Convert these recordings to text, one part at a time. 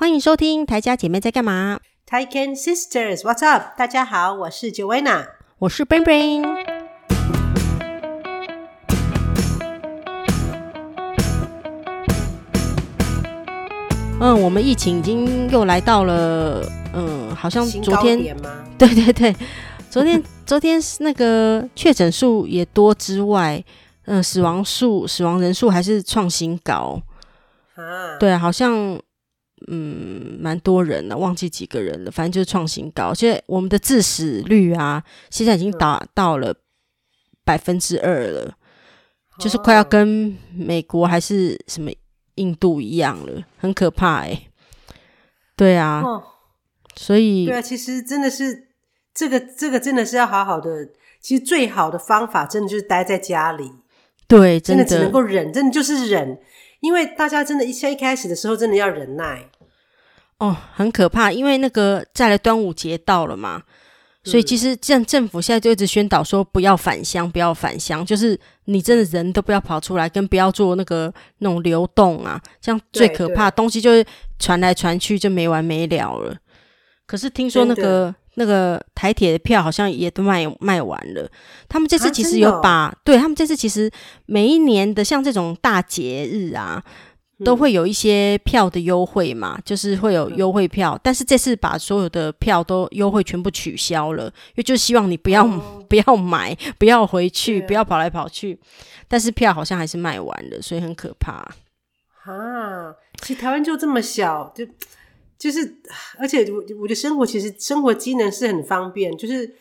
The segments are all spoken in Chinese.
欢迎收听台家姐妹在干嘛？Taiken Sisters，What's up？大家好，我是 Joanna，我是 Brain Brain。嗯，我们疫情已经又来到了，嗯，好像昨天，对对对，昨天 昨天那个确诊数也多之外，嗯，死亡数死亡人数还是创新高。啊，对，好像。嗯，蛮多人的，忘记几个人了，反正就是创新高。现在我们的致死率啊，现在已经达到了百分之二了，嗯，就是快要跟美国还是什么印度一样了，很可怕哎，欸。对啊，哦，所以对啊，其实真的是这个这个真的是要好好的。其实最好的方法，真的就是待在家里。对，真的只能够忍，真的就是忍。因为大家真的，一在一开始的时候，真的要忍耐哦，很可怕。因为那个再来端午节到了嘛，嗯、所以其实政政府现在就一直宣导说不要返乡，不要返乡，就是你真的人都不要跑出来，跟不要做那个那种流动啊，这样最可怕，东西就会传来传去，就没完没了了。可是听说那个。那个台铁的票好像也都卖卖完了。他们这次其实有把，啊、对他们这次其实每一年的像这种大节日啊，都会有一些票的优惠嘛，嗯、就是会有优惠票。但是这次把所有的票都优惠全部取消了，因为就希望你不要、哦、不要买，不要回去，不要跑来跑去。但是票好像还是卖完了，所以很可怕。啊，其实台湾就这么小，就。就是，而且我我觉得生活其实生活机能是很方便，就是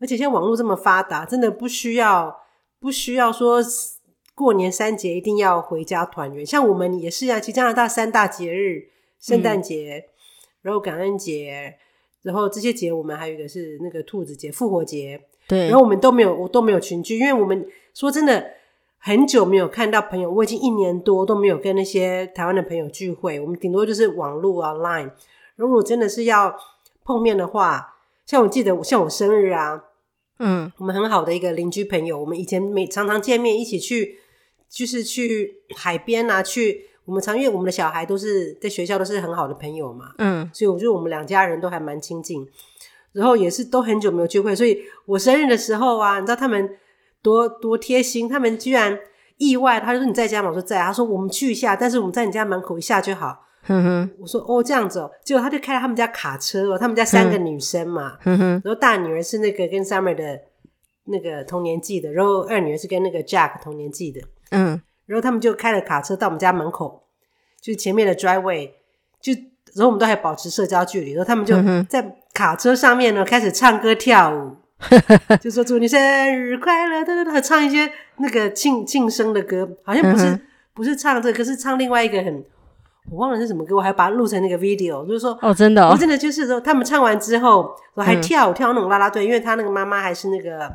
而且现在网络这么发达，真的不需要不需要说过年三节一定要回家团圆。像我们也是啊，其实加拿大三大节日，圣诞节，然后感恩节，然后这些节我们还有一个是那个兔子节、复活节，对，然后我们都没有我都没有群聚，因为我们说真的。很久没有看到朋友，我已经一年多都没有跟那些台湾的朋友聚会。我们顶多就是网络啊，Line。如果真的是要碰面的话，像我记得，像我生日啊，嗯，我们很好的一个邻居朋友，我们以前每常常见面，一起去，就是去海边啊，去我们常因为我们的小孩都是在学校都是很好的朋友嘛，嗯，所以我觉得我们两家人都还蛮亲近。然后也是都很久没有聚会，所以我生日的时候啊，你知道他们。多多贴心，他们居然意外，他就说你在家吗？我说在。他说我们去一下，但是我们在你家门口一下就好。哼哼，我说哦这样子哦，结果他就开了他们家卡车哦，他们家三个女生嘛，哼哼，然后大女儿是那个跟 Summer 的那个同年纪的，然后二女儿是跟那个 Jack 同年纪的，嗯，然后他们就开了卡车到我们家门口，就是前面的 driveway，就然后我们都还保持社交距离，然后他们就在卡车上面呢开始唱歌跳舞。就说祝你生日快乐，对对对，唱一些那个庆庆生的歌，好像不是、嗯、不是唱这个，可是唱另外一个很，我忘了是什么歌，我还把它录成那个 video，就是说哦，真的、哦，我真的就是说他们唱完之后，我还跳、嗯、跳那种啦啦队，因为他那个妈妈还是那个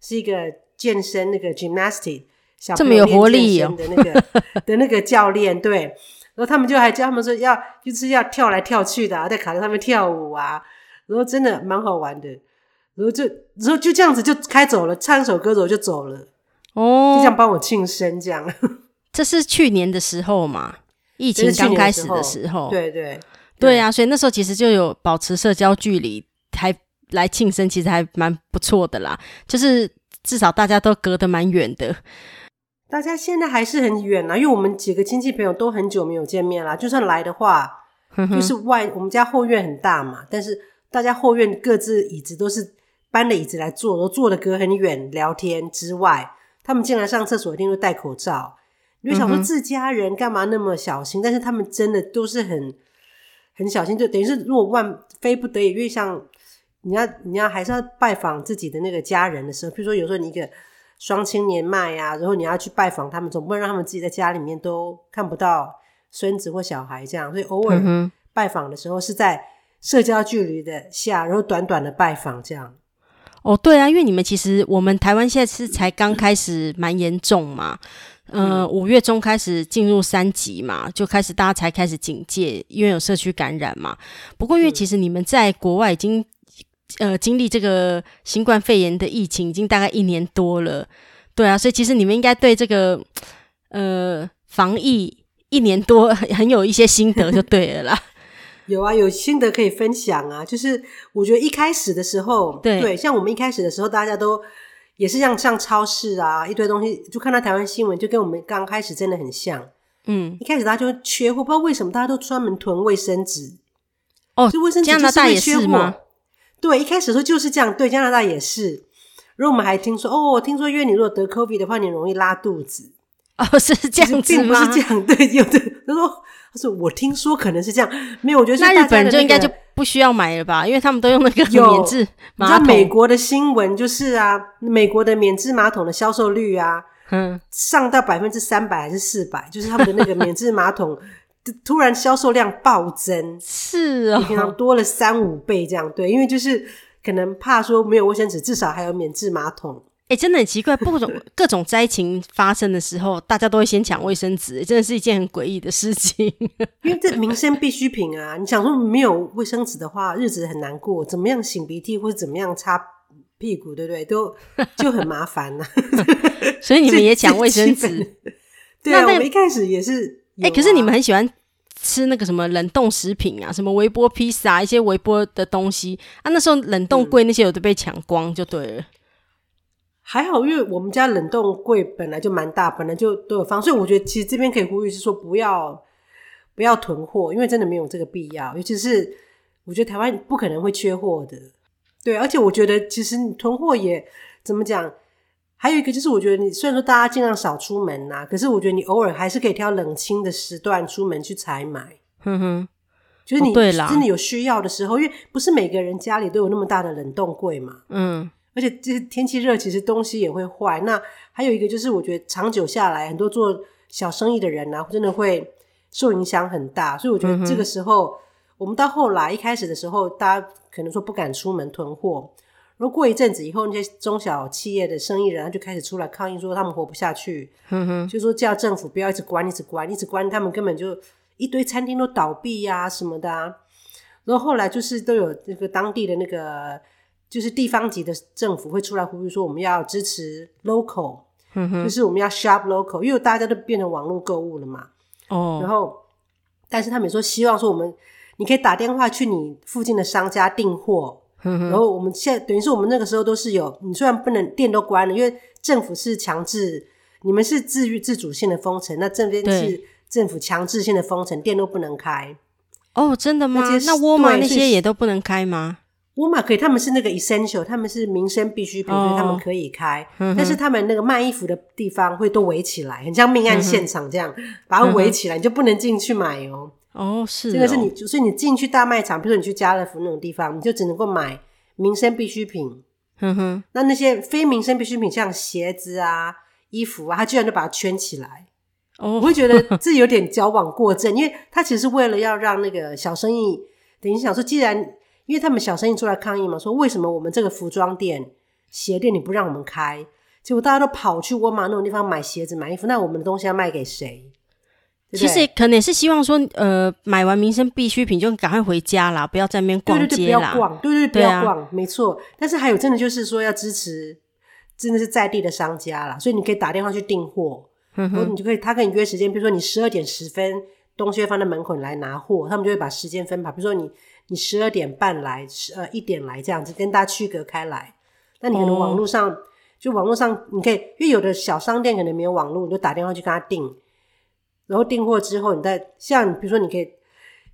是一个健身那个 gymnastic 小朋友练健身的那个 的那个教练，对，然后他们就还叫他们说要就是要跳来跳去的、啊，在卡车上面跳舞啊，然后真的蛮好玩的。然后就，然后就这样子就开走了，唱一首歌走就走了，哦，就这样帮我庆生这样。这是去年的时候嘛，疫情刚开始的时候，对对对啊，所以那时候其实就有保持社交距离，还来庆生，其实还蛮不错的啦。就是至少大家都隔得蛮远的，大家现在还是很远啊，因为我们几个亲戚朋友都很久没有见面啦。就算来的话，就是外我们家后院很大嘛，但是大家后院各自椅子都是。搬了椅子来坐，然后坐的隔很远聊天之外，他们进来上厕所一定会戴口罩。你就想说自家人干嘛那么小心？嗯、但是他们真的都是很很小心，就等于是如果万非不得已，因为像你要你要还是要拜访自己的那个家人的时候，比如说有时候你一个双亲年迈呀，然后你要去拜访他们，总不能让他们自己在家里面都看不到孙子或小孩这样，所以偶尔拜访的时候是在社交距离的下，然后短短的拜访这样。哦，对啊，因为你们其实我们台湾现在是才刚开始蛮严重嘛，呃，五月中开始进入三级嘛，就开始大家才开始警戒，因为有社区感染嘛。不过因为其实你们在国外已经呃经历这个新冠肺炎的疫情已经大概一年多了，对啊，所以其实你们应该对这个呃防疫一年多 很有一些心得就对了啦。有啊，有心得可以分享啊。就是我觉得一开始的时候，对，对，像我们一开始的时候，大家都也是像上超市啊，一堆东西，就看到台湾新闻，就跟我们刚开始真的很像。嗯，一开始大家就缺货，不知道为什么大家都专门囤卫生纸。哦，就卫生纸加拿大也是吗？对，一开始的时候就是这样。对，加拿大也是。然后我们还听说，哦，听说因为你如果得 COVID 的话，你容易拉肚子。哦，是这样子吗？并不是这样。对，有的他说，他说我听说可能是这样。没有，我觉得是、那日本就应该就不需要买了吧？因为他们都用那个免治马桶。美国的新闻就是啊，美国的免治马桶的销售率啊，嗯，上到百分之三百还是四百，就是他们的那个免治马桶 突然销售量暴增，是啊、哦，平常多了三五倍这样。对，因为就是可能怕说没有卫生纸，至少还有免治马桶。哎、欸，真的很奇怪，各种各种灾情发生的时候，大家都会先抢卫生纸，真的是一件很诡异的事情。因为这民生必需品啊，你想说没有卫生纸的话，日子很难过，怎么样擤鼻涕或者怎么样擦屁股，对不对？都就很麻烦呐、啊。所以你们也抢卫生纸？对啊，那那我们一开始也是。哎、欸，可是你们很喜欢吃那个什么冷冻食品啊，什么微波披萨，一些微波的东西啊，那时候冷冻柜那些有的被抢光，就对了。嗯还好，因为我们家冷冻柜本来就蛮大，本来就都有放，所以我觉得其实这边可以呼吁是说不要不要囤货，因为真的没有这个必要。尤其是我觉得台湾不可能会缺货的，对。而且我觉得其实你囤货也怎么讲，还有一个就是我觉得你虽然说大家尽量少出门呐、啊，可是我觉得你偶尔还是可以挑冷清的时段出门去采买。哼哼，就是你真的有需要的时候，因为不是每个人家里都有那么大的冷冻柜嘛。嗯。而且这天气热，其实东西也会坏。那还有一个就是，我觉得长久下来，很多做小生意的人啊，真的会受影响很大。所以我觉得这个时候，嗯、我们到后来一开始的时候，大家可能说不敢出门囤货。如果过一阵子以后，那些中小企业的生意人，他就开始出来抗议，说他们活不下去。嗯哼，就说叫政府不要一直关，一直关，一直关，他们根本就一堆餐厅都倒闭呀、啊、什么的、啊。然后后来就是都有那个当地的那个。就是地方级的政府会出来呼吁说，我们要支持 local，嗯，就是我们要 shop local，因为大家都变成网络购物了嘛。哦，然后，但是他们也说希望说我们，你可以打电话去你附近的商家订货。嗯，然后我们现在等于是我们那个时候都是有，你虽然不能店都关了，因为政府是强制，你们是自愈自主性的封城，那这边是政府强制性的封城，店都不能开。哦，真的吗？那沃尔玛那些也都不能开吗？沃尔玛可以，他们是那个 essential，他们是民生必需品，哦，所以他们可以开，嗯。但是他们那个卖衣服的地方会都围起来，很像命案现场这样，嗯，把它围起来，你就不能进去买哦。哦，是哦，这个是你，所以你进去大卖场，比如说你去家乐福那种地方，你就只能够买民生必需品。嗯哼，那那些非民生必需品，像鞋子啊、衣服啊，他居然就把它圈起来。哦，我会觉得这有点矫枉过正，因为他其实是为了要让那个小生意，等于想说，既然因为他们小生意出来抗议嘛，说为什么我们这个服装店、鞋店你不让我们开？结果大家都跑去沃尔玛那种地方买鞋子、买衣服，那我们的东西要卖给谁？其实可能也是希望说，呃，买完民生必需品就赶快回家啦，不要在那边逛街啦。对对对，不要逛，对对对，不要逛，没错。但是还有真的就是说要支持，真的是在地的商家啦，所以你可以打电话去订货，然后你就可以他跟你约时间，比如说你十二点十分东西会放在门口，你来拿货，他们就会把时间分排，比如说你。你十二点半来，十呃一点来这样子跟大家区隔开来。那你可能网络上、哦、就网络上你可以，因为有的小商店可能没有网络，你就打电话去跟他订，然后订货之后，你再像比如说你可以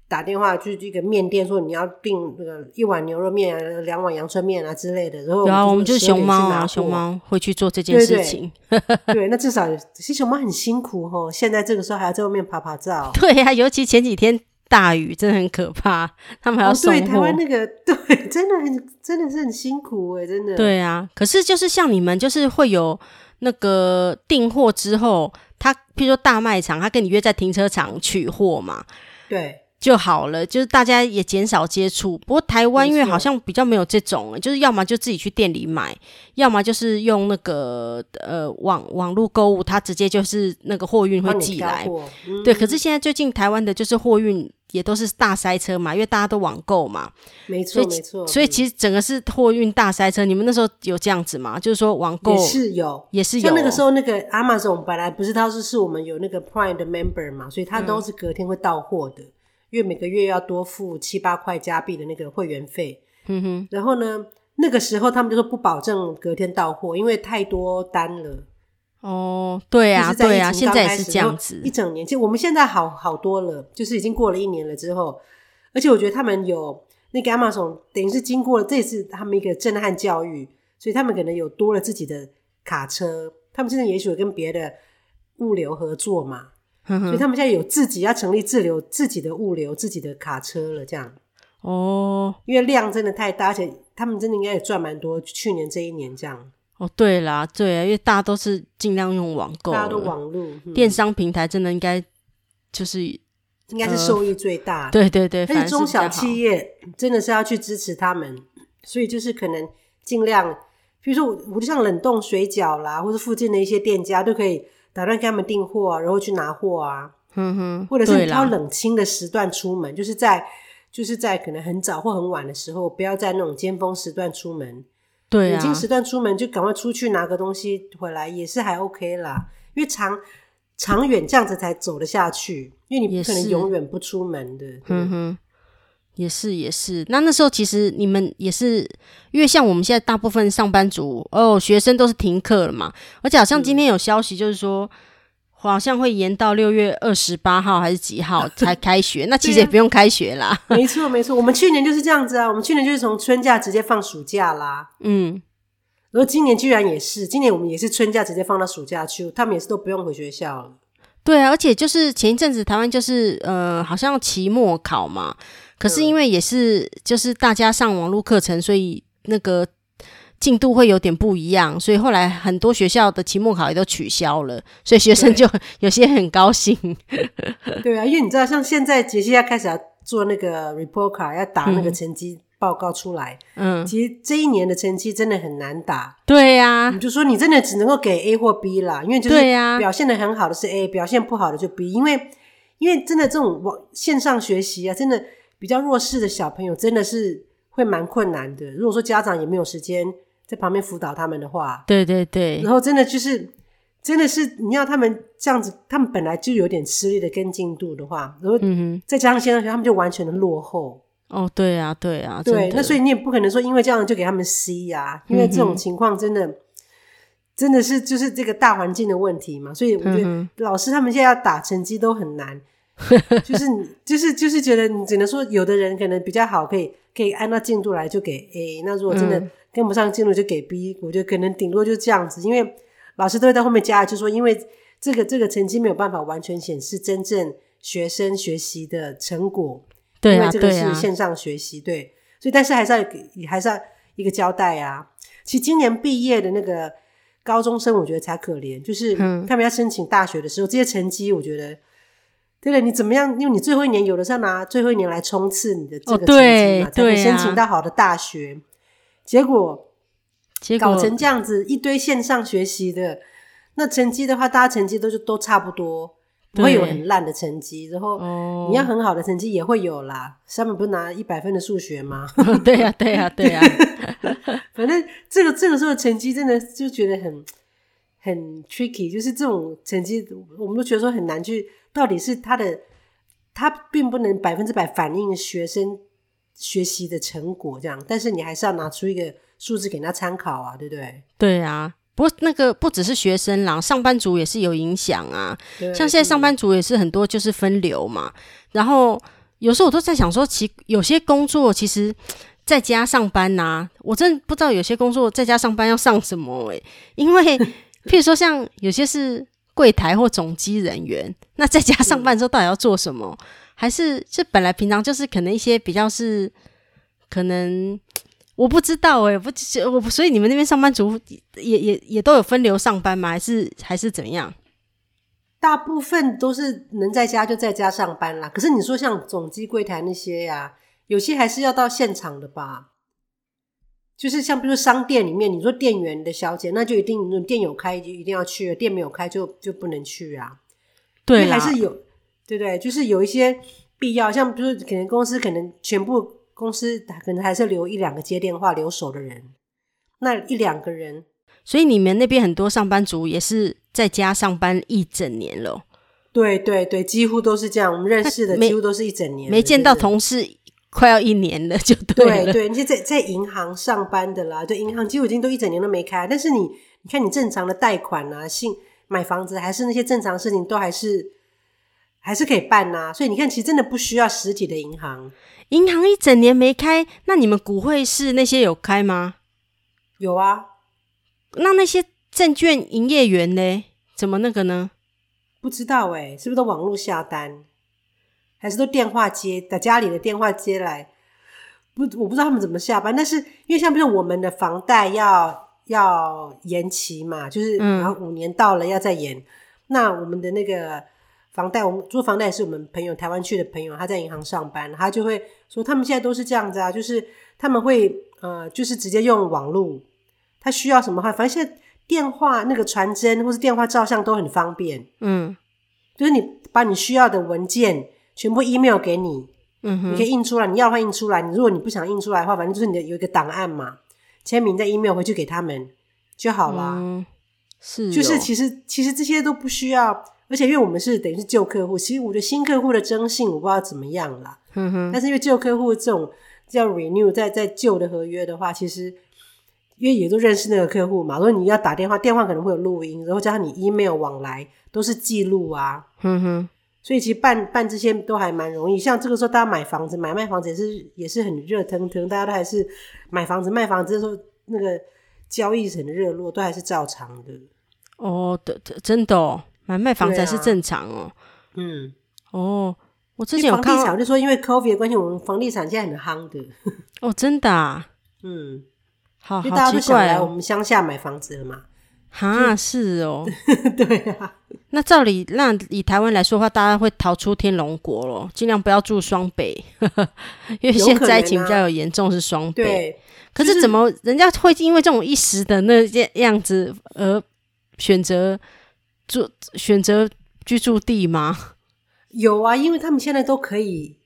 打电话去这个面店说你要订那个一碗牛肉面啊，两碗阳春面啊之类的。然后然后我们就是熊猫啊，熊猫会去做这件事情。对，对，对，那至少其实熊猫很辛苦哦，现在这个时候还要在外面爬爬照。对呀、啊，尤其前几天。大雨真的很可怕，他们还要送货。哦、对，台湾那个 对，真的很真的是很辛苦哎，真的。对啊，可是就是像你们，就是会有那个订货之后，他譬如说大卖场，他跟你约在停车场取货嘛。对。就好了，就是大家也减少接触。不过台湾因为好像比较没有这种，就是要么就自己去店里买，要么就是用那个呃网网络购物，他直接就是那个货运会寄来。嗯。对，可是现在最近台湾的就是货运也都是大塞车嘛，因为大家都网购嘛。没错，没错。所以其实整个是货运大塞车。你们那时候有这样子吗？就是说网购也是有，也是有。像那个时候那个 Amazon 本来不是它是是我们有那个 Prime 的 Member 嘛，所以它都是隔天会到货的。嗯因为每个月要多付七八块加币的那个会员费。嗯哼，然后呢，那个时候他们就说不保证隔天到货，因为太多单了。哦，对啊，对啊，现在也是这样子，一整年。其实我们现在好好多了，就是已经过了一年了之后，而且我觉得他们有那个 Amazon，等于是经过了这次他们一个震撼教育，所以他们可能有多了自己的卡车，他们现在也许有跟别的物流合作嘛，呵呵，所以他们现在有自己要成立自流自己的物流自己的卡车了，这样。哦，因为量真的太大，而且他们真的应该也赚蛮多，去年这一年这样。哦，对啦，对啊，因为大家都是尽量用网购，大家都网络、嗯、电商平台，真的应该就是应该是受益最大、呃。对对对，但是中小企业真的是要去支持他们，所以就是可能尽量，比如说我我就像冷冻水饺啦，或者附近的一些店家都可以打算给他们订货啊，然后去拿货啊，嗯哼，或者是挑冷清的时段出门，就是在就是在可能很早或很晚的时候，不要在那种尖峰时段出门。对啊，已经时段出门就赶快出去拿个东西回来，也是还 OK 啦。因为长长远这样子才走得下去，因为你不可能永远不出门的。嗯哼，也是也是。那那时候其实你们也是，因为像我们现在大部分上班族哦，学生都是停课了嘛，而且好像今天有消息就是说。嗯好像会延到六月二十八号还是几号才 开学？那其实也不用开学啦。没错，没错，我们去年就是这样子啊。我们去年就是从春假直接放暑假啦。嗯，然后今年居然也是，今年我们也是春假直接放到暑假去，他们也是都不用回学校了。对啊，而且就是前一阵子台湾就是呃，好像期末考嘛，可是因为也是就是大家上网络课程，所以那个。进度会有点不一样，所以后来很多学校的期末考也都取消了，所以学生就有些很高兴。对啊，因为你知道，像现在杰西要开始要做那个 report card，要打那个成绩报告出来。嗯，其实这一年的成绩真的很难打。对呀、啊，你就说你真的只能够给 A 或 B 啦，因为就是表现的很好的是 A，表现不好的就 B。因为因为真的这种网线上学习啊，真的比较弱势的小朋友真的是会蛮困难的。如果说家长也没有时间。在旁边辅导他们的话，对对对，然后真的就是，真的是你要他们这样子，他们本来就有点吃力的跟进度的话，然后再加上线上学，他们就完全的落后。哦，对啊，对啊，对，那所以你也不可能说因为这样就给他们 C 呀，因为这种情况真的、嗯、真的是就是这个大环境的问题嘛，所以我觉得老师他们现在要打成绩都很难，就是就是就是觉得你只能说有的人可能比较好，可以可以按照进度来就给 A，那如果真的。嗯跟不上进度就给 B，我觉得可能顶多就是这样子，因为老师都会在后面加，就说因为这个这个成绩没有办法完全显示真正学生学习的成果，对啊，因为这个是线上学习，对，啊对，啊、所以但是还是要给，还是要一个交代啊。其实今年毕业的那个高中生，我觉得才可怜，就是他们要申请大学的时候，嗯、这些成绩，我觉得，对了，你怎么样？因为你最后一年有的是要拿最后一年来冲刺你的这个成绩嘛，哦、对才能申请到好的大学。结果，结果搞成这样子，一堆线上学习的，那成绩的话，大家成绩都是都差不多，不会有很烂的成绩。然后你要很好的成绩也会有啦。上面不是拿一百分的数学吗？对呀、啊，对呀、啊，对呀、啊。反正这个这个时候成绩真的就觉得很很 tricky，就是这种成绩，我们都觉得说很难去，到底是他的，他并不能百分之百反映学生。学习的成果这样，但是你还是要拿出一个数字给他参考啊，对不对？对啊，不过那个不只是学生啦，上班族也是有影响啊。像现在上班族也是很多就是分流嘛，然后有时候我都在想说，其有些工作其实在家上班呐、啊，我真的不知道有些工作在家上班要上什么诶、欸，因为 譬如说像有些是柜台或总机人员，那在家上班之后到底要做什么？还是这本来平常就是可能一些比较是可能我不知道哎、欸，不我所以你们那边上班族也也也都有分流上班吗？还是还是怎么样？大部分都是能在家就在家上班啦。可是你说像总机柜台那些呀、啊，有些还是要到现场的吧？就是像比如说商店里面，你说店员的小姐，那就一定店有开就一定要去，店没有开就就不能去啊。对，还是有。对对，就是有一些必要，像比如说可能公司可能全部公司可能还是留一两个接电话留守的人，那一两个人，所以你们那边很多上班族也是在家上班一整年了。对对对，几乎都是这样。我们认识的几乎都是一整年，没见到同事快要一年了，就对了。对对，你在在银行上班的啦，对，银行几乎已经都一整年都没开。但是你你看，你正常的贷款啊，信买房子，还是那些正常事情，都还是还是可以办呐、啊。所以你看，其实真的不需要实体的银行。银行一整年没开，那你们股汇市那些有开吗？有啊。那那些证券营业员呢？怎么那个呢？不知道哎、欸，是不是都网络下单，还是都电话接，在家里的电话接来？不，我不知道他们怎么下班。但是因为像比如我们的房贷要要延期嘛，就是然后五年到了要再延。嗯、那我们的那个房贷，我们做房贷也是我们朋友台湾去的朋友，他在银行上班，他就会说他们现在都是这样子啊，就是他们会呃，就是直接用网络，他需要什么话，反正现在。电话那个传真或是电话照相都很方便，嗯，就是你把你需要的文件全部 email 给你，嗯哼，你可以印出来，你要的话印出来。你如果你不想印出来的话，反正就是你的有一个档案嘛，签名再 email 回去给他们就好了。嗯，是，就是其实其实这些都不需要，而且因为我们是等于是旧客户，其实我觉得新客户的征信我不知道怎么样啦，嗯哼，但是因为旧客户这种叫 renew 在在旧的合约的话，其实。因为也都认识那个客户嘛，如果你要打电话，电话可能会有录音，然后加上你 email 往来都是记录啊，嗯哼，所以其实办办这些都还蛮容易。像这个时候，大家买房子、买卖房子也是也是很热腾腾，大家都还是买房子、卖房子的时候，那个交易很热络，都还是照常的。哦，的真的哦，买卖房子还是正常哦。啊、嗯，哦，我之前有看房地产就说，因为 COVID 的关系，我们房地产现在很夯的。哦，真的啊，嗯。好，就大家都想来我们乡下买房子了嘛？哈，是哦，对啊。那照理，那以台湾来说的话，大家会逃出天龙国咯，尽量不要住双北，因为现在疫情比较有严重，是双北。对，可是怎么人家会因为这种一时的那样子而选择住选择居住地吗？有啊，因为他们现在都可以，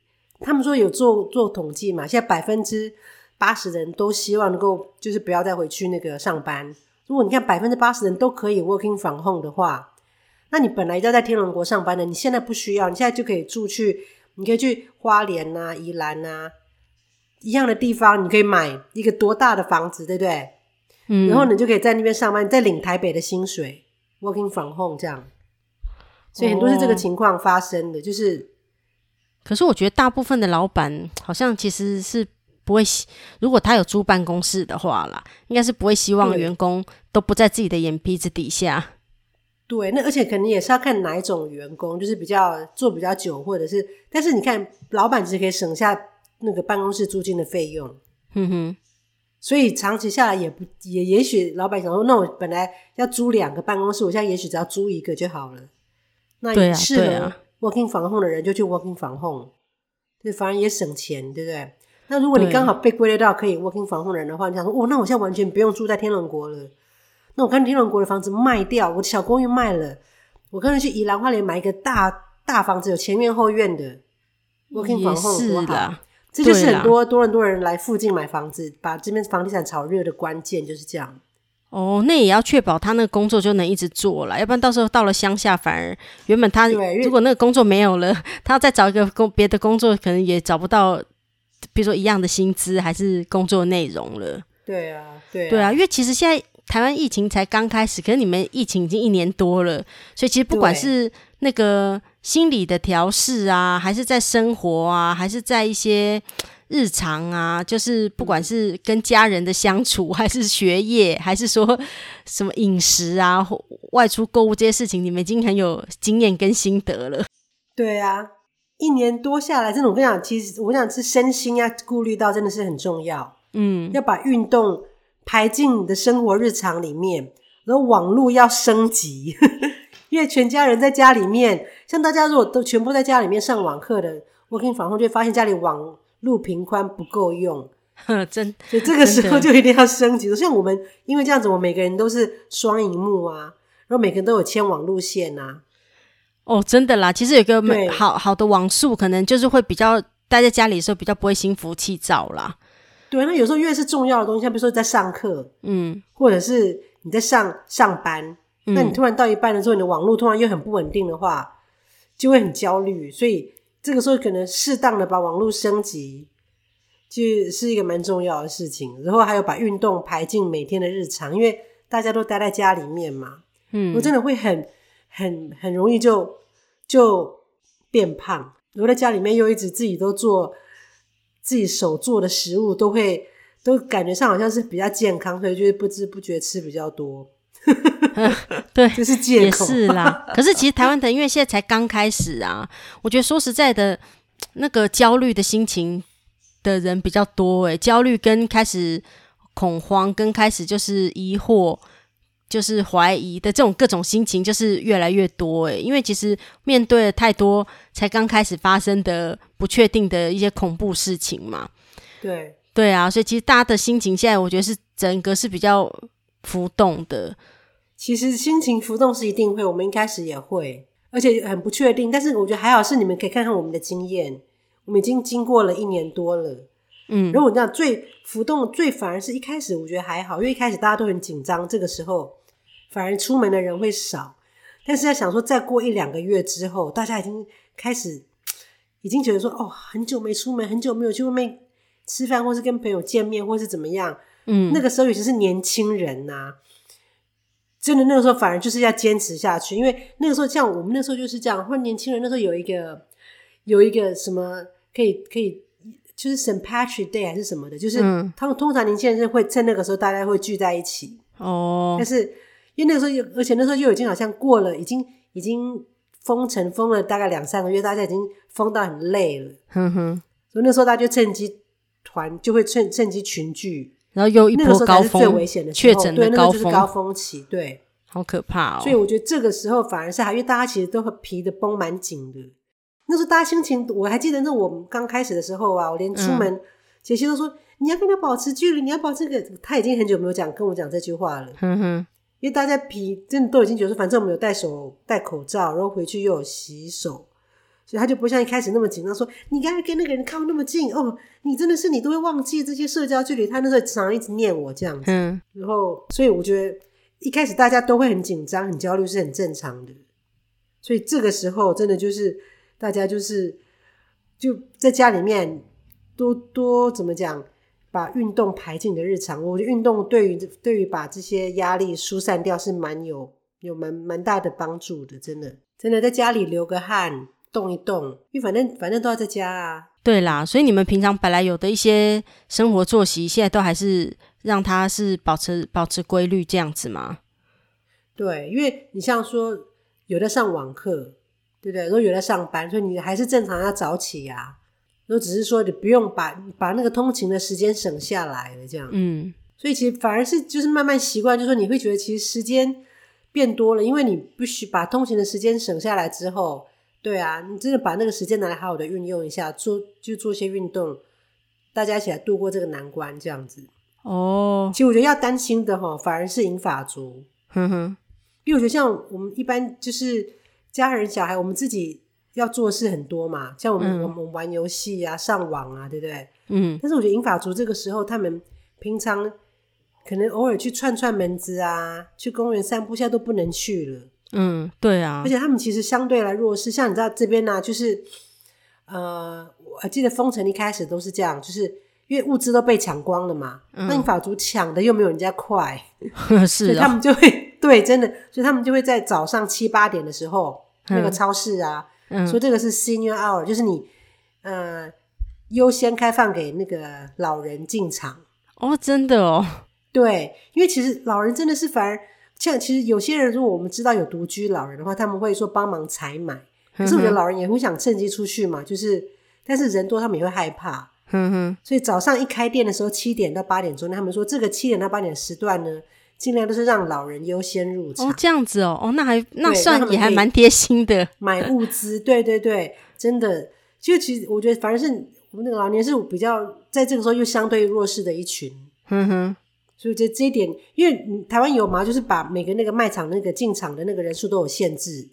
他们说有做做统计嘛，现在百分之。八十人都希望能够，就是不要再回去那个上班。如果你看百分之八十人都可以 working from home 的话，那你本来就要在天龙国上班的，你现在不需要，你现在就可以住去，你可以去花莲啊、宜兰啊一样的地方，你可以买一个多大的房子，对不对？嗯，然后你就可以在那边上班，再领台北的薪水，working from home 这样。所以很多是这个情况发生的，就是。可是我觉得大部分的老板好像其实是。不会，如果他有租办公室的话啦，应该是不会希望员工都不在自己的眼皮子底下。对，那而且可能也是要看哪一种员工，就是比较做比较久，或者是，但是你看，老板其实可以省下那个办公室租金的费用。嗯哼，所以长期下来也不也也许老板想说，那我本来要租两个办公室，我现在也许只要租一个就好了。那也是合 working from home 的人就去 working from home，对，反而也省钱，对不对？那如果你刚好被归类到可以 working from home 的人的话，你想说，哦，那我现在完全不用住在天龙国了。那我看天龙国的房子卖掉，我的小公寓卖了，我可能去宜兰花莲买一个大大房子，有前院后院的 working from home 多好。这就是很多多伦多人来附近买房子，把这边房地产炒热的关键就是这样。哦，那也要确保他那个工作就能一直做了，要不然到时候到了乡下，反而原本他如果那个工作没有了，他要再找一个工别的工作，可能也找不到。比如说一样的薪资还是工作内容了，对啊，对啊，对啊，因为其实现在台湾疫情才刚开始，可是你们疫情已经一年多了，所以其实不管是那个心理的调试啊，还是在生活啊，还是在一些日常啊，就是不管是跟家人的相处，还是学业，还是说什么饮食啊，或外出购物这些事情，你们已经很有经验跟心得了。对啊。一年多下来，真的，我跟你讲，其实我想是身心要顾虑到，真的是很重要。嗯，要把运动排进你的生活日常里面，然后网络要升级，因为全家人在家里面，像大家如果都全部在家里面上网课的，working from home 就会发现家里网路频宽不够用，真，所以这个时候就一定要升级。像我们，因为这样子，我们每个人都是双荧幕啊，然后每个人都有牵网路线啊。哦，真的啦，其实有个好好的网速，可能就是会比较待在家里的时候比较不会心浮气躁啦。对，那有时候越是重要的东西，像比如说在上课，嗯，或者是你在上上班，嗯，那你突然到一半的时候，你的网络突然又很不稳定的话，就会很焦虑，所以这个时候可能适当的把网络升级，就是一个蛮重要的事情。然后还有把运动排进每天的日常，因为大家都待在家里面嘛，嗯，我真的会很很很容易就就变胖。如果在家里面又一直自己都做自己手做的食物，都会都感觉上好像是比较健康，所以就是不知不觉吃比较多。嗯、对，就是借口。也是啦。可是其实台湾的，因为现在才刚开始啊，我觉得说实在的，那个焦虑的心情的人比较多诶，焦虑跟开始恐慌，跟开始就是疑惑，就是怀疑的这种各种心情，就是越来越多诶。因为其实面对了太多才刚开始发生的不确定的一些恐怖事情嘛。对，对啊，所以其实大家的心情现在，我觉得是整个是比较浮动的。其实心情浮动是一定会，我们一开始也会，而且很不确定。但是我觉得还好，是你们可以看看我们的经验，我们已经经过了一年多了。嗯，如果你知道最浮动、最反而是一开始，我觉得还好，因为一开始大家都很紧张，这个时候反而出门的人会少。但是在想说，再过一两个月之后，大家已经开始已经觉得说，哦，很久没出门，很久没有去外面吃饭，或是跟朋友见面，或是怎么样。嗯，那个时候尤其是年轻人呐、啊。真的那个时候反而就是要坚持下去，因为那个时候像我们那时候就是这样，或者年轻人那时候有一个有一个什么可以可以就是 Saint Patrick Day 还是什么的，就是他们通常年轻人是会趁那个时候大家会聚在一起哦。但是因为那个时候又而且那时候又已经好像过了，已经已经封城封了大概两三个月，大家已经封到很累了。哼哼，所以那时候大家就趁机团就会趁趁机群聚。然后又一波高峰，确诊的高峰，就是高峰期，对，好可怕哦。所以我觉得这个时候反而是还因为大家其实都皮的绷蛮紧的。那时候大家心情，我还记得那我们刚开始的时候啊，我连出门，杰西都说你要跟他保持距离，你要保持这个。他已经很久没有讲跟我讲这句话了。哼哼，因为大家皮真的都已经觉得，反正我们有戴手戴口罩，然后回去又有洗手。所以他就不像一开始那么紧张，说你刚才跟那个人靠那么近哦，你真的是你都会忘记这些社交距离。他那时候常常一直念我这样子，嗯，然后所以我觉得一开始大家都会很紧张、很焦虑是很正常的。所以这个时候真的就是大家就是就在家里面多多怎么讲，把运动排进你的日常。我觉得运动对于对于把这些压力疏散掉是蛮有有蛮蛮大的帮助的，真的真的在家里流个汗。动一动，因为反正反正都要在家啊。对啦，所以你们平常本来有的一些生活作息，现在都还是让它是保持保持规律这样子吗？对，因为你像说有的上网课，对不对？如果有在上班，所以你还是正常要早起呀、啊。都只是说你不用把把那个通勤的时间省下来了，这样。嗯，所以其实反而是就是慢慢习惯，就是说你会觉得其实时间变多了，因为你必须把通勤的时间省下来之后。对啊，你真的把那个时间拿来好好的运用一下，做就做些运动，大家一起来度过这个难关，这样子。哦，其实我觉得要担心的哈，反而是银发族。哼哼，因为我觉得像我们一般就是家人小孩，我们自己要做的事很多嘛，像我们、嗯、我们玩游戏啊、上网啊，对不对？嗯。但是我觉得银发族这个时候，他们平常可能偶尔去串串门子啊，去公园散步，现在都不能去了。嗯，对啊，而且他们其实相对来弱势，像你知道这边呢、啊，就是呃，我记得封城一开始都是这样，就是因为物资都被抢光了嘛，嗯、那你法族抢的又没有人家快，是、哦，所以他们就会 对，真的，所以他们就会在早上七八点的时候，嗯、那个超市啊，嗯、说这个是 senior hour，就是你呃优先开放给那个老人进场。哦，真的哦，对，因为其实老人真的是反而。像其实有些人，如果我们知道有独居老人的话，他们会说帮忙采买。可是我觉得老人也会想趁机出去嘛，就是但是人多，他们也会害怕。嗯哼。所以早上一开店的时候，七点到八点钟，他们说这个七点到八点时段呢，尽量都是让老人优先入场。哦，这样子哦，哦，那还那算也还蛮贴心的。买物资，对对对，真的。就其实我觉得，反而是我们那个老年是比较在这个时候又相对弱势的一群。嗯哼。所以，这这一点，因为台湾有嘛，就是把每个那个卖场那个进场的那个人数都有限制。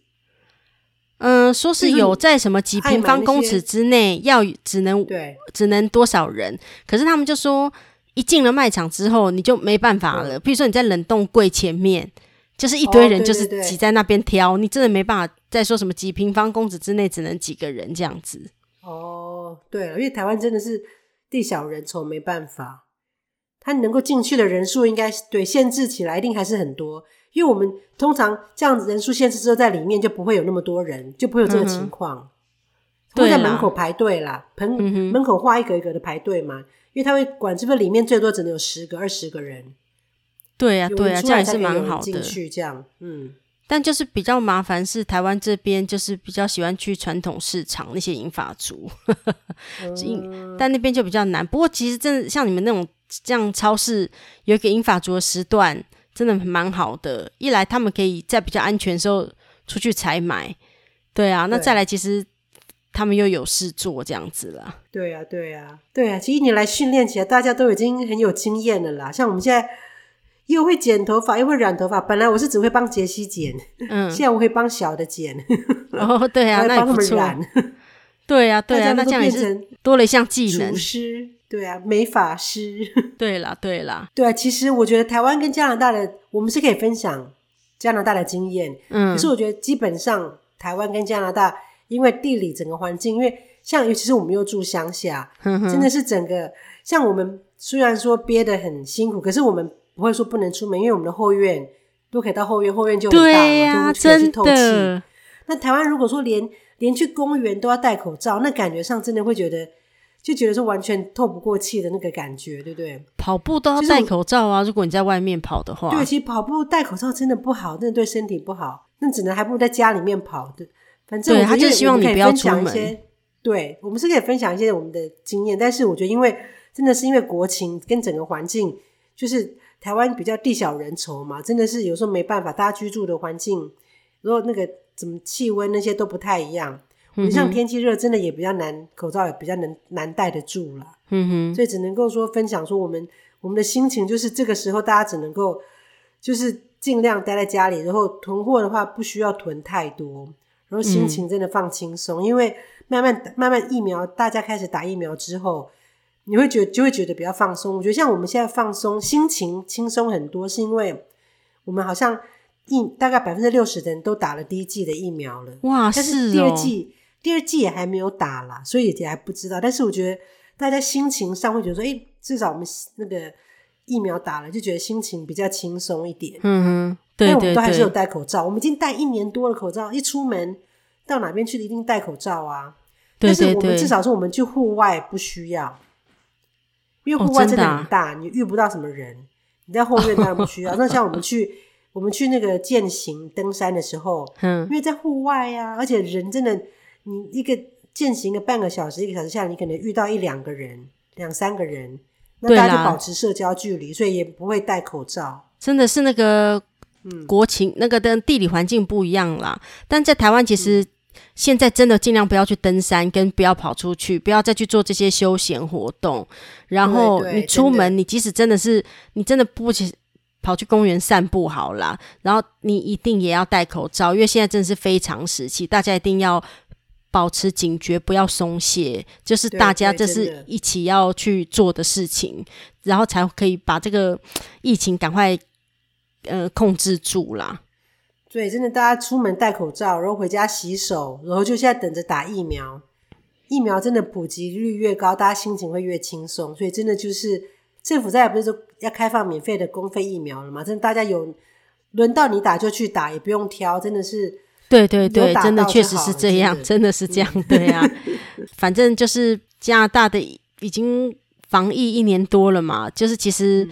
嗯，说是有在什么几平方公尺之内要只能对只能多少人，可是他们就说一进了卖场之后你就没办法了。比如说你在冷冻柜前面，就是一堆人，就是挤在那边挑，你真的没办法再说什么几平方公尺之内只能几个人这样子。哦，对了，因为台湾真的是地小人稠，没办法，他能够进去的人数应该对限制起来，一定还是很多。因为我们通常这样子人数限制之后，在里面就不会有那么多人，就不会有这个情况。嗯会在门口排队啦，门、嗯、门口画一格一格的排队嘛，因为他会管这个里面最多只能有十个、二十个人。对呀、啊，对呀、啊，这样也是蛮好的。进去这样，嗯，但就是比较麻烦是台湾这边就是比较喜欢去传统市场那些银发族，嗯、但那边就比较难。不过其实真的像你们那种这样超市有一个银发族的时段，真的蛮好的。一来他们可以在比较安全的时候出去采买，对啊，那再来其实。他们又有事做这样子了，对呀、啊，对呀、啊，对呀、啊。其实一年来训练起来，大家都已经很有经验了啦。像我们现在又会剪头发，又会染头发。本来我是只会帮杰西剪，嗯，现在我会帮小的剪。哦，对啊，那也不错。对啊，对啊，那这样也是多了一项技能。厨师，对啊，美法师。对啦，对啦，对啊。其实我觉得台湾跟加拿大的，我们是可以分享加拿大的经验。嗯，可是我觉得基本上台湾跟加拿大。因为地理整个环境，因为像尤其是我们又住乡下，真的是整个像我们虽然说憋得很辛苦，可是我们不会说不能出门，因为我们的后院都可以到后院，后院就很大嘛，对呀，就可以去透气。那台湾如果说连连去公园都要戴口罩，那感觉上真的会觉得就觉得是完全透不过气的那个感觉，对不对？跑步都要戴口罩啊！如果你在外面跑的话，对，其实跑步戴口罩真的不好，真的对身体不好。那只能还不如在家里面跑的。反正我们就希望你不要出门。对，我们是可以分享一些我们的经验，但是我觉得，因为真的是因为国情跟整个环境，就是台湾比较地小人稠嘛，真的是有时候没办法，大家居住的环境，如果那个怎么气温那些都不太一样，嗯、像天气热，真的也比较难，口罩也比较难难戴得住了。嗯哼，所以只能够说分享说我们我们的心情，就是这个时候大家只能够就是尽量待在家里，然后囤货的话不需要囤太多。然后心情真的放轻松，嗯，因为慢慢慢慢疫苗，大家开始打疫苗之后，你会觉得就会觉得比较放松。我觉得像我们现在放松，心情轻松很多，是因为我们好像一大概百分之六十的人都打了第一剂的疫苗了。哇，但是第二剂，哦，第二剂也还没有打啦，所以也还不知道。但是我觉得大家心情上会觉得说，诶，至少我们那个疫苗打了，就觉得心情比较轻松一点。嗯哼。对对对，但我们都还是有戴口罩，我们已经戴一年多了口罩，一出门到哪边去一定戴口罩啊。对对对，但是我们至少是我们去户外不需要，因为户外真的很大，哦啊，你遇不到什么人。你在后院当然不需要。那像我们去我们去那个健行登山的时候，嗯，因为在户外呀，啊，而且人真的，你一个健行个半个小时一个小时下来，你可能遇到一两个人，两三个人，那大家就保持社交距离，所以也不会戴口罩。真的是那个。国情那个的地理环境不一样啦，但在台湾其实现在真的尽量不要去登山，跟不要跑出去，不要再去做这些休闲活动。然后你出门，你即使真的是你真的不去跑去公园散步好啦，然后你一定也要戴口罩，因为现在真的是非常时期，大家一定要保持警觉，不要松懈，就是大家这是一起要去做的事情，然后才可以把这个疫情赶快。呃，控制住啦。对，真的，大家出门戴口罩，然后回家洗手，然后就现在等着打疫苗。疫苗真的普及率越高，大家心情会越轻松。所以真的就是政府在也不是说要开放免费的公费疫苗了嘛？真的，大家有轮到你打就去打，也不用挑，真的是。对对对，真的确实是这样，真的，是这样，对啊。反正就是加拿大的已经防疫一年多了嘛，就是其实。嗯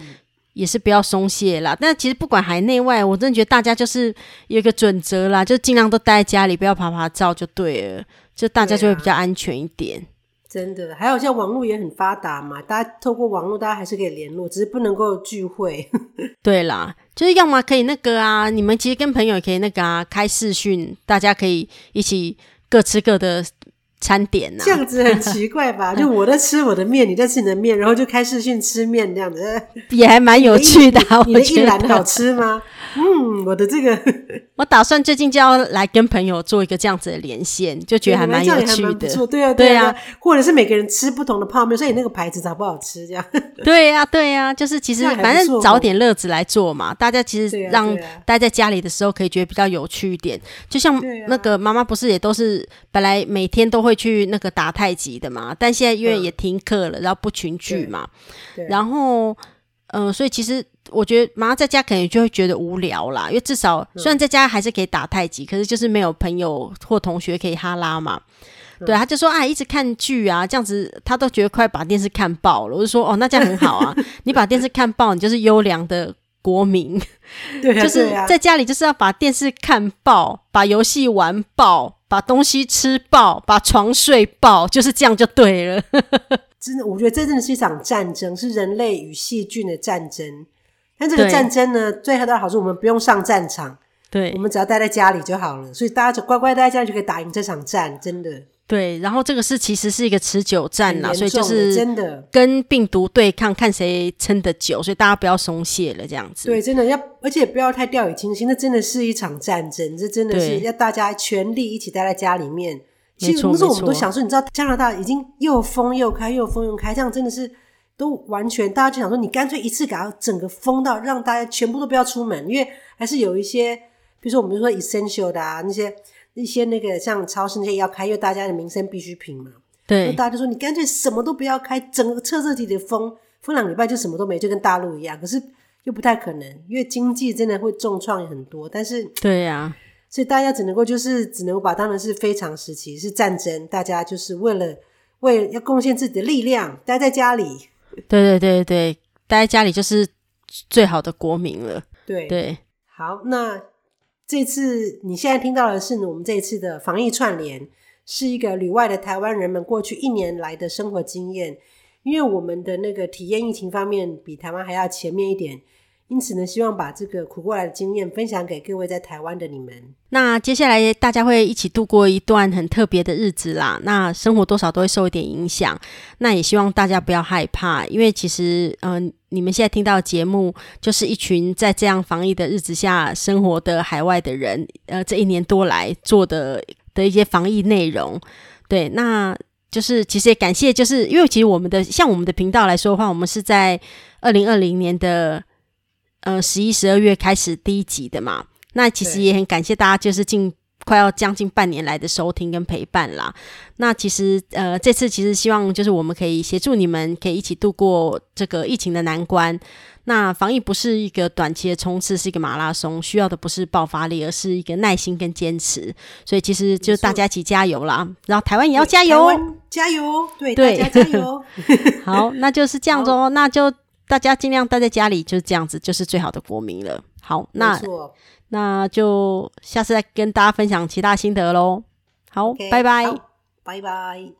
也是不要松懈啦，但其实不管海内外，我真的觉得大家就是有一个准则啦，就尽量都待在家里，不要爬爬照就对了，就大家就会比较安全一点。啊、真的，还有像网络也很发达嘛，大家透过网络，大家还是可以联络，只是不能够聚会。对啦，就是要么可以那个啊，你们其实跟朋友也可以那个啊，开视讯，大家可以一起各吃各的。餐点呐、啊，这样子很奇怪吧？就我在吃我的面，你在吃你的面，然后就开视讯吃面这样子，也还蛮有趣的。你的一兰好吃吗？嗯，我的这个，我打算最近就要来跟朋友做一个这样子的连线，就觉得还蛮有趣的。对啊，对啊，或者是每个人吃不同的泡面，所以那个牌子好不好吃？这样。对呀，对呀，就是其实反正找点乐子来做嘛，大家其实让待在家里的时候可以觉得比较有趣一点。就像那个妈妈不是也都是本来每天都会去那个打太极的嘛，但现在因为也停课了，然后不群聚嘛，然后嗯，所以其实。我觉得妈妈在家可能就会觉得无聊啦，因为至少虽然在家还是可以打太极，嗯、可是就是没有朋友或同学可以哈拉嘛。嗯、对，他就说啊，一直看剧啊，这样子他都觉得快把电视看爆了。我就说哦，那这样很好啊，你把电视看爆，你就是优良的国民。对啊，就是在家里就是要把电视看爆，把游戏玩爆，把东西吃爆，把床睡爆，就是这样就对了。真的，我觉得这真的是一场战争，是人类与细菌的战争。但这个战争呢，对最大的好处，我们不用上战场，对，我们只要待在家里就好了。所以大家就乖乖待在家里，就可以打赢这场战，真的。对，然后这个是其实是一个持久战啦，所以就是真的跟病毒对抗，看谁撑得久。所以大家不要松懈了，这样子。对，真的要，而且不要太掉以轻心。那真的是一场战争，这真的是要大家全力一起待在家里面。其实不是我们都想说，你知道加拿大已经又封又开，又封又开，这样真的是。都完全，大家就想说，你干脆一次给它整个封到，让大家全部都不要出门，因为还是有一些，比如说我们就说 essential 的啊，那些一些那个像超市那些要开，因为大家的民生必需品嘛。对，大家就说你干脆什么都不要开，整个彻彻底底封，封两礼拜就什么都没，就跟大陆一样。可是又不太可能，因为经济真的会重创很多。但是对呀，所以大家只能够就是只能够把当然是非常时期，是战争，大家就是为了为了要贡献自己的力量，待在家里。对对对对，待在家里就是最好的国民了。对对，好，那这次你现在听到的是我们这一次的防疫串联，是一个旅外的台湾人们过去一年来的生活经验。因为我们的那个体验疫情方面比台湾还要前面一点。因此呢，希望把这个苦过来的经验分享给各位在台湾的你们。那接下来大家会一起度过一段很特别的日子啦。那生活多少都会受一点影响。那也希望大家不要害怕，因为其实，嗯、你们现在听到节目，就是一群在这样防疫的日子下生活的海外的人，呃，这一年多来做的的一些防疫内容。对，那就是其实也感谢，就是因为其实我们的像我们的频道来说的话，我们是在二零二零年的。呃，十一、十二月开始第一集的嘛，那其实也很感谢大家，就是近快要将近半年来的收听跟陪伴啦。那其实呃，这次其实希望就是我们可以协助你们，可以一起度过这个疫情的难关。那防疫不是一个短期的冲刺，是一个马拉松，需要的不是爆发力，而是一个耐心跟坚持。所以其实就大家一起加油啦，然后台湾也要加油，加油，对，对大家加油。好，那就是这样子哦，那就。大家尽量待在家里，就是这样子，就是最好的国民了。好，那那就下次再跟大家分享其他心得喽。好，拜拜，拜拜。